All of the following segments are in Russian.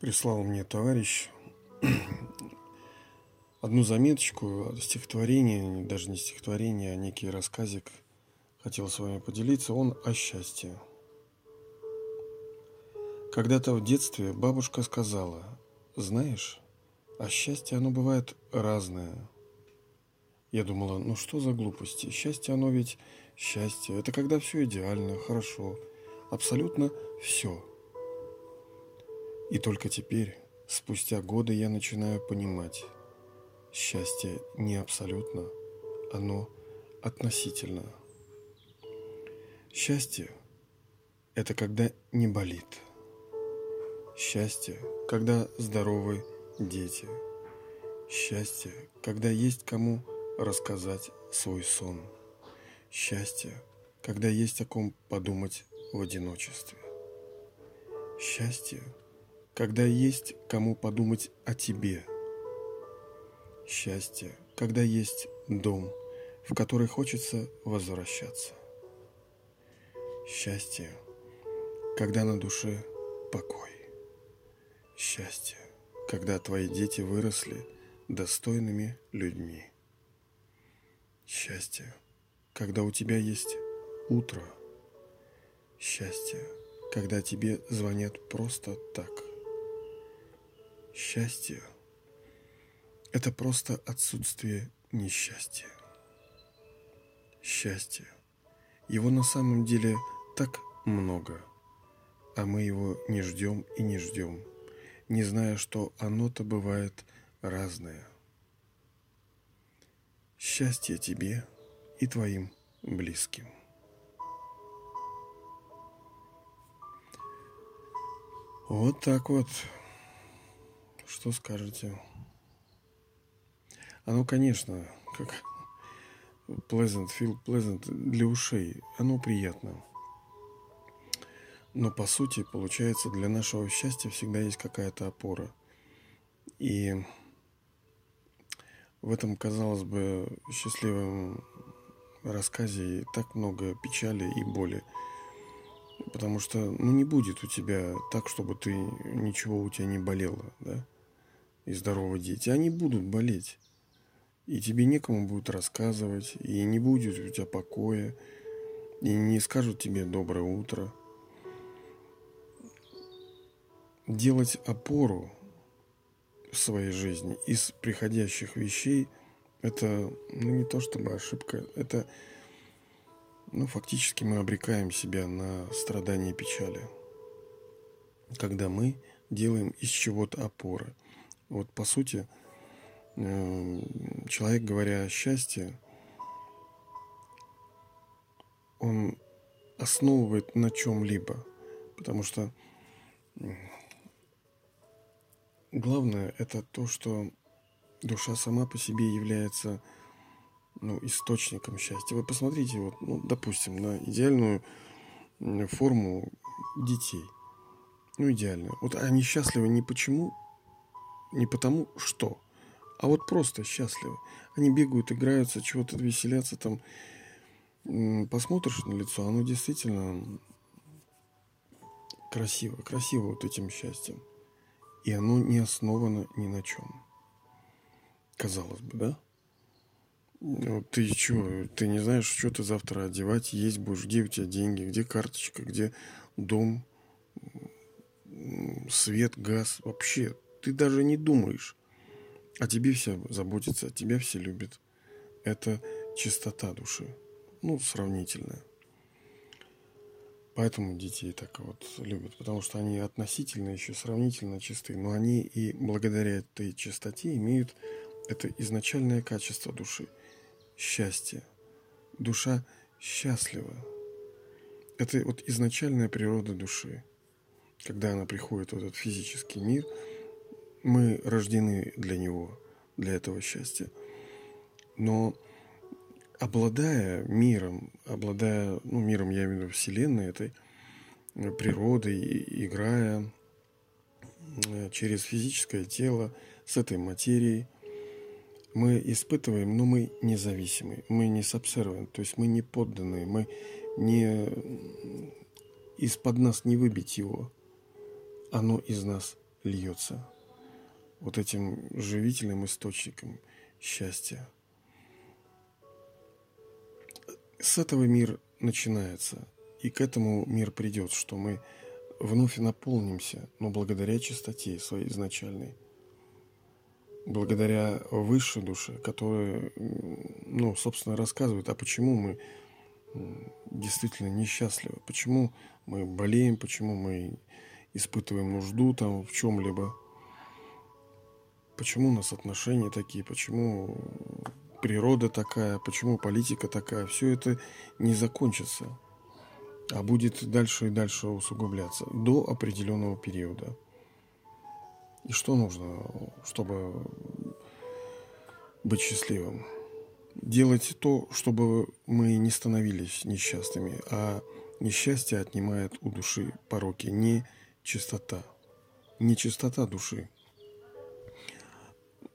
Прислал мне товарищ одну заметочку, стихотворение, даже не стихотворение, а некий рассказик. Хотел с вами поделиться. Он о счастье. Когда-то в детстве бабушка сказала, знаешь, а счастье оно бывает разное. Я думала, ну что за глупости? Счастье оно ведь счастье. Это когда все идеально, хорошо. Абсолютно все. И только теперь, спустя годы, я начинаю понимать, счастье не абсолютно, оно относительно. Счастье – это когда не болит. Счастье, когда здоровы дети. Счастье, когда есть кому рассказать свой сон. Счастье, когда есть о ком подумать в одиночестве. Счастье – когда есть кому подумать о тебе. Счастье, когда есть дом, в который хочется возвращаться. Счастье, когда на душе покой. Счастье, когда твои дети выросли достойными людьми. Счастье, когда у тебя есть утро. Счастье, когда тебе звонят просто так – Счастье – это просто отсутствие несчастья. Счастье. Его на самом деле так много, а мы его не ждем и не ждем, не зная, что оно-то бывает разное. Счастье тебе и твоим близким. Вот так вот. Что скажете? Оно, конечно, как pleasant, feel pleasant для ушей. Оно приятно. Но по сути, получается, для нашего счастья всегда есть какая-то опора. И в этом, казалось бы, счастливом рассказе так много печали и боли. Потому что ну, не будет у тебя так, чтобы ты ничего у тебя не болело, да? И здоровые дети, они будут болеть. И тебе некому будет рассказывать, и не будет у тебя покоя, и не скажут тебе доброе утро. Делать опору в своей жизни из приходящих вещей – это ну, не то чтобы ошибка, это ну, фактически мы обрекаем себя на страдания и печали, когда мы делаем из чего-то опоры – вот по сути, э, человек, говоря о счастье, он основывает на чем-либо. Потому что главное это то, что душа сама по себе является ну, источником счастья. Вы посмотрите, вот, ну, допустим, на идеальную форму детей. Ну, идеальную. Вот они счастливы не почему не потому что, а вот просто счастливы. Они бегают, играются, чего-то веселятся там. Посмотришь на лицо, оно действительно красиво, красиво вот этим счастьем. И оно не основано ни на чем. Казалось бы, да? Ты что, ты не знаешь, что ты завтра одевать, есть будешь, где у тебя деньги, где карточка, где дом, свет, газ, вообще ты даже не думаешь. О тебе все заботятся, о тебя все любят. Это чистота души. Ну, сравнительная. Поэтому детей так вот любят, потому что они относительно еще сравнительно чисты, но они и благодаря этой чистоте имеют это изначальное качество души – счастье. Душа счастлива. Это вот изначальная природа души. Когда она приходит в этот физический мир – мы рождены для него, для этого счастья. Но обладая миром, обладая, ну, миром я имею в виду Вселенной, этой э, природой, играя э, через физическое тело с этой материей, мы испытываем, но мы независимы, мы не сабсервент, то есть мы не подданные, мы не из-под нас не выбить его, оно из нас льется вот этим живительным источником счастья. С этого мир начинается, и к этому мир придет, что мы вновь наполнимся, но благодаря чистоте своей изначальной, благодаря высшей душе, которая, ну, собственно, рассказывает, а почему мы действительно несчастливы, почему мы болеем, почему мы испытываем нужду там в чем-либо, почему у нас отношения такие, почему природа такая, почему политика такая, все это не закончится, а будет дальше и дальше усугубляться до определенного периода. И что нужно, чтобы быть счастливым? Делать то, чтобы мы не становились несчастными, а несчастье отнимает у души пороки, не чистота, не чистота души.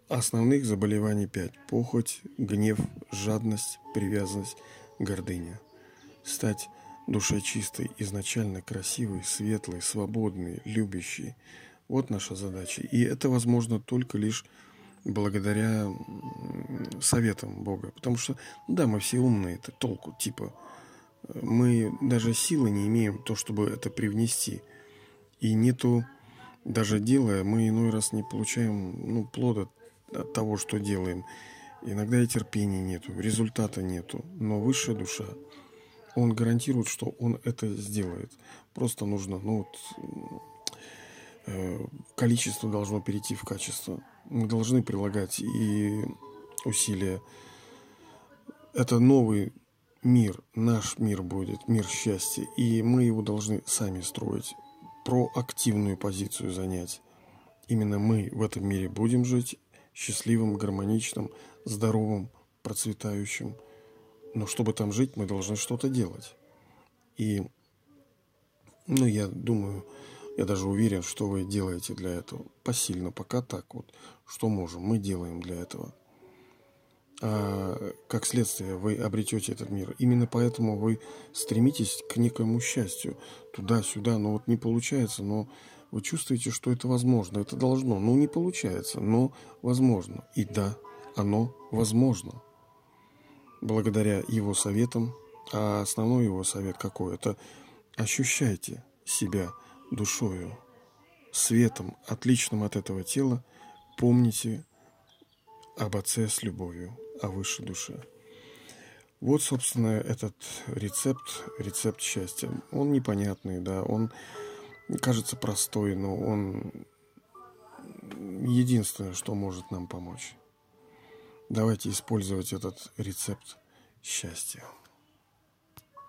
Основных заболеваний пять. Похоть, гнев, жадность, привязанность, гордыня. Стать душой чистой, изначально красивой, светлой, свободной, любящей. Вот наша задача. И это возможно только лишь благодаря советам Бога. Потому что, да, мы все умные, это толку, типа, мы даже силы не имеем то, чтобы это привнести. И нету, даже делая, мы иной раз не получаем ну, плода от того, что делаем. Иногда и терпения нету, результата нету. Но высшая душа, он гарантирует, что он это сделает. Просто нужно, ну вот, э, количество должно перейти в качество. Мы должны прилагать и усилия. Это новый мир, наш мир будет, мир счастья. И мы его должны сами строить, проактивную позицию занять. Именно мы в этом мире будем жить, счастливым, гармоничным, здоровым, процветающим. Но чтобы там жить, мы должны что-то делать. И, ну, я думаю, я даже уверен, что вы делаете для этого. Посильно, пока так вот. Что можем, мы делаем для этого. А как следствие вы обретете этот мир. Именно поэтому вы стремитесь к некому счастью. Туда-сюда, но вот не получается, но вы чувствуете, что это возможно, это должно. Ну, не получается, но возможно. И да, оно возможно. Благодаря его советам, а основной его совет какой? Это ощущайте себя душою, светом, отличным от этого тела, помните об Отце с любовью, о высшей душе. Вот, собственно, этот рецепт, рецепт счастья. Он непонятный, да, он кажется простой, но он единственное, что может нам помочь. Давайте использовать этот рецепт счастья.